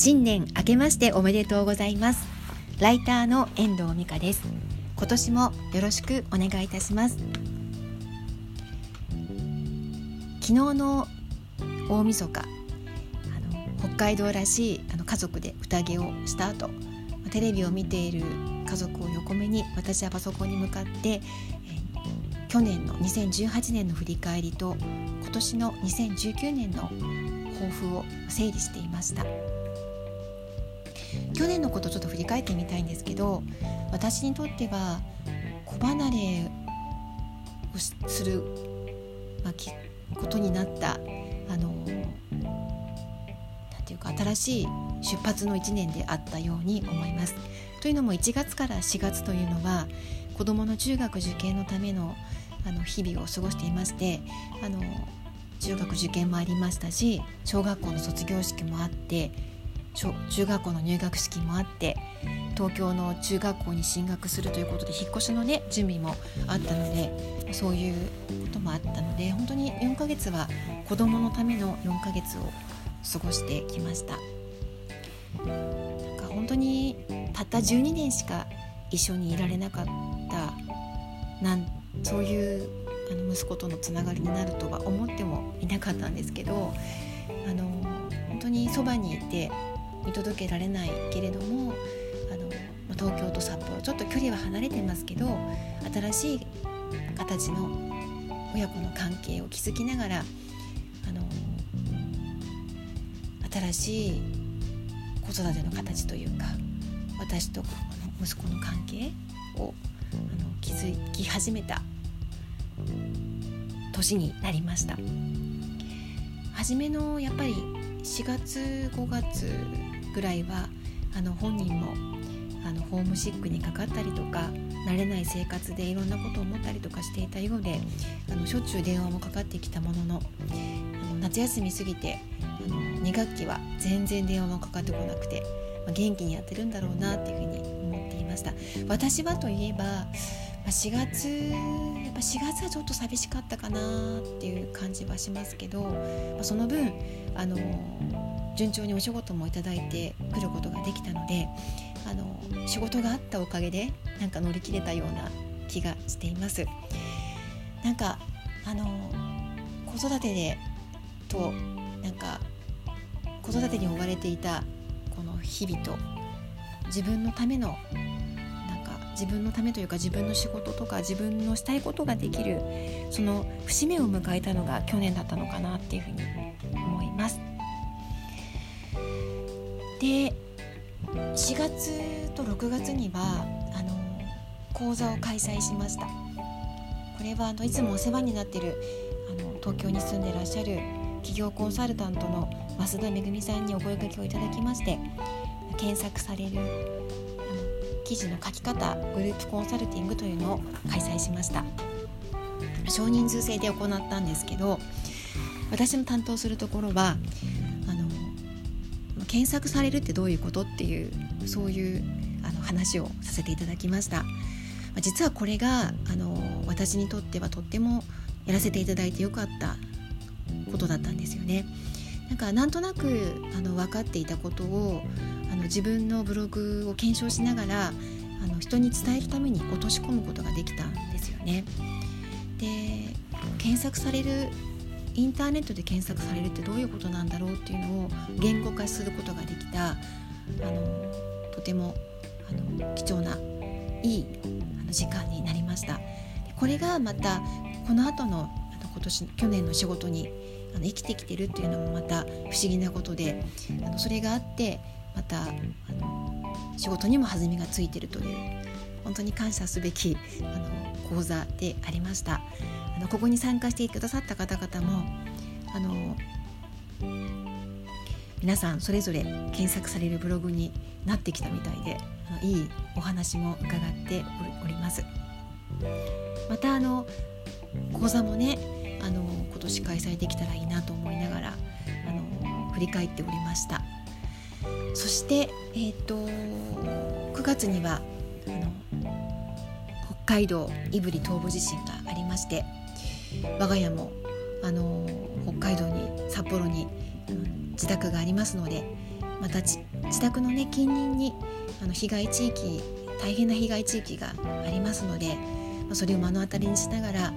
新年明けましておめでとうございます。ライターの遠藤美香です。今年もよろしくお願いいたします。昨日の大晦日あの北海道らしいあの家族で宴をした後テレビを見ている家族を横目に私はパソコンに向かって、去年の2018年の振り返りと今年の2019年の抱負を整理していました。去年のことちょっと振り返ってみたいんですけど私にとっては子離れをする、まあ、ことになったあのなんていうか新しい出発の1年であったように思います。というのも1月から4月というのは子どもの中学受験のためのあの日々を過ごしていましてあの中学受験もありましたし小学校の卒業式もあって中学校の入学式もあって東京の中学校に進学するということで引っ越しのね準備もあったのでそういうこともあったので本当に4ヶ月は子どものための4ヶ月を過ごしてきました。なんか本当にたった12年しか一緒にいられなかったなんそういうあの息子とのつながりになるとは思ってもいなかったんですけどあの本当にそばにいて見届けられないけれどもあの東京と札幌ちょっと距離は離れてますけど新しい形の親子の関係を築きながらあの新しい子育ての形というか私と息子の関係をあの築き始めた年になりました。初めのやっぱり4月5月ぐらいはあの本人もあのホームシックにかかったりとか慣れない生活でいろんなことを思ったりとかしていたようであのしょっちゅう電話もかかってきたもののあの夏休み過ぎてあの2学期は全然電話もかかってこなくて、まあ、元気にやってるんだろうなっていうふうに思っていました。私はといえば、まあ、4月やっぱ4月はちょっと寂しかったかなっていう感じはしますけど、まあ、その分あの順調にお仕事もいただいてくることができたのであの仕事があったおかげでなんか乗り切れたような気がしています。なんかあの子育てでとなんか子育てに追われていたこの日々と自分のための自分のためというか自分の仕事とか自分のしたいことができるその節目を迎えたのが去年だったのかなっていうふうに思います。で4月と6月にはあの講座を開催しましたこれはあのいつもお世話になってるあの東京に住んでらっしゃる企業コンサルタントの増田めぐみさんにお声掛けをいただきまして検索される記事の書き方グループコンサルティングというのを開催しました。少人数制で行ったんですけど私の担当するところはあの検索されるってどういうことっていうそういうあの話をさせていただきました。実はこれがあの私にとってはとってもやらせていただいてよかったことだったんですよね。なんかなんとなくあの分かっていたことをあの自分のブログを検証しながらあの人に伝えるために落とし込むことができたんですよね。で検索されるインターネットで検索されるってどういうことなんだろうっていうのを言語化することができたあのとてもあの貴重ないいあの時間になりましたこれがまたこの後の今年去年の仕事にあの生きてきてるっていうのもまた不思議なことであのそれがあってまたあの仕事にも弾みがついてるという本当に感謝すべきあの講座でありました。あのここに参加してくださった方々もあの皆さんそれぞれ検索されるブログになってきたみたいであのいいお話も伺っておりますまたあの講座もねあの今年開催できたらいいなと思いながらあの振り返っておりました。そして、えーと、と9月にはあの北海道胆振東部地震がありまして我が家もあの北海道に札幌に、自宅がありますのでまた自宅のね近隣にあの被害地域大変な被害地域がありますので、まあ、それを目の当たりにしながら、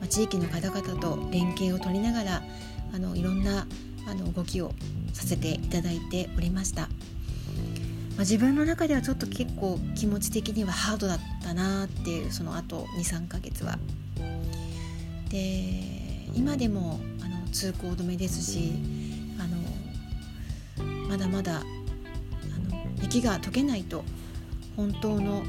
ま、地域の方々と連携を取りながらあのいろんなあの動きをさせていただいておりました、まあ、自分の中ではちょっと結構気持ち的にはハードだったなっていうその後23ヶ月は。で今でもあの通行止めですしあのまだまだあの雪が溶けないと本当のこ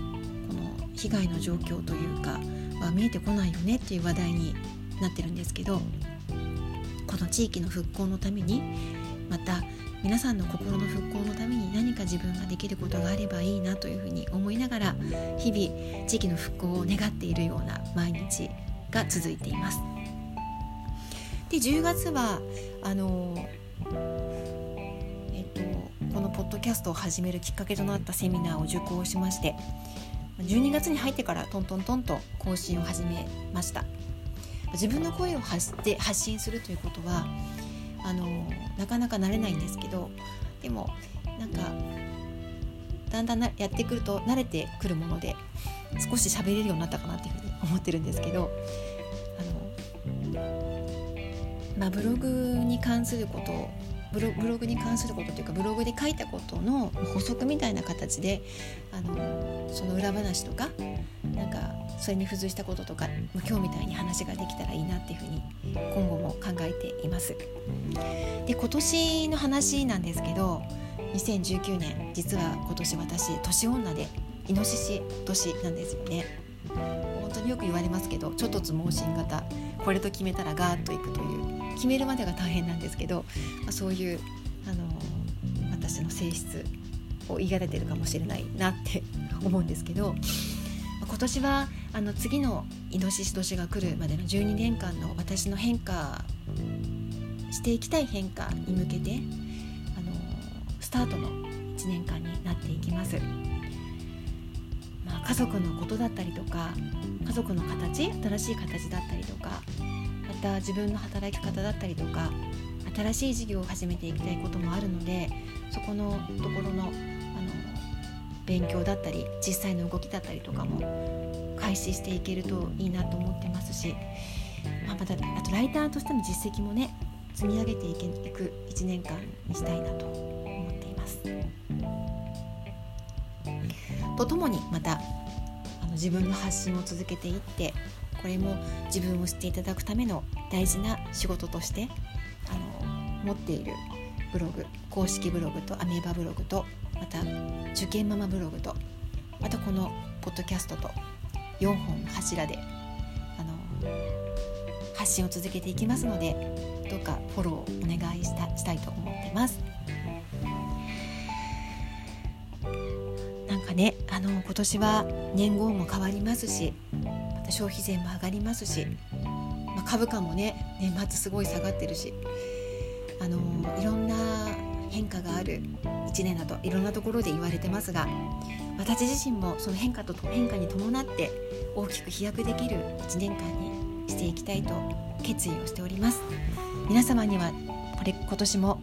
の被害の状況というかは見えてこないよねっていう話題になってるんですけどこの地域の復興のためにまた皆さんの心の復興のために何か自分ができることがあればいいなというふうに思いながら日々地域の復興を願っているような毎日が続いています。で10月はあのえっとこのポッドキャストを始めるきっかけとなったセミナーを受講しまして12月に入ってからトントントンと更新を始めました。自分の声を発して発信するということはあのなかなか慣れないんですけどでもなんかだんだんやってくると慣れてくるもので少し喋れるようになったかなっていうふうに思ってるんですけどあの、まあ、ブログに関することブログに関することというかブログで書いたことの補足みたいな形であのその裏話とかなんかそれに付随したこととか今日みたいに話ができたらいいなっていうふうに今後も考えています。で今年の話なんですけど2019年実は今年私年女でイノシシ年なんですよね。本当によく言われますけどちょっとつ盲信型これと決めたらガーッといくという決めるまでが大変なんですけど、まあ、そういうあの私の性質を言い換えてるかもしれないなって 思うんですけど今年はあの次のイノシシ年が来るまでの12年間の私の変化していきたい変化に向けてあのスタートの1年間になっていきます。ま、家族のことだったりとか家族の形新しい形だったりとかた自分の働き方だったりとか新しい事業を始めていきたいこともあるのでそこのところのあの勉強だったり実際の動きだったりとかも開始していけるといいなと思ってますし、まあ、またあとライターとしての実績もね積み上げていけいく1年間にしたいなと思っています。とともにまたあの自分の発信を続けていってこれも自分を知っていただくための大事な仕事としてあの持っているブログ公式ブログとアメーバブログとまた受験ママブログとまたこのポッドキャストと4本の柱であの発信を続けていきますのでどうかフォローお願いしたしたいと思ってます。なんかねあの今年は年号も変わりますし消費税も上がりますし、まあ、株価もね年末すごい下がってるし、あのいろんな変化がある1年だといろんなところで言われてますが私自身もその変化と変化に伴って大きく飛躍できる1年間にしていきたいと決意をしております。皆様にはこれ今年も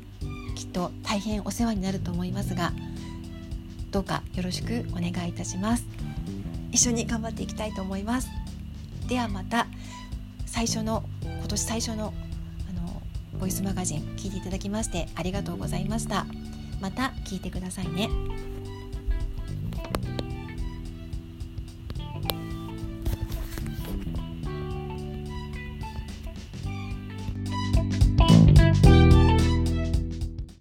きっと大変お世話になると思いますがどうかよろしくお願いいたします。一緒に頑張っていきたいと思いますではまた最初の今年最初のあのボイスマガジン聞いていただきましてありがとうございました。また聞いてくださいね。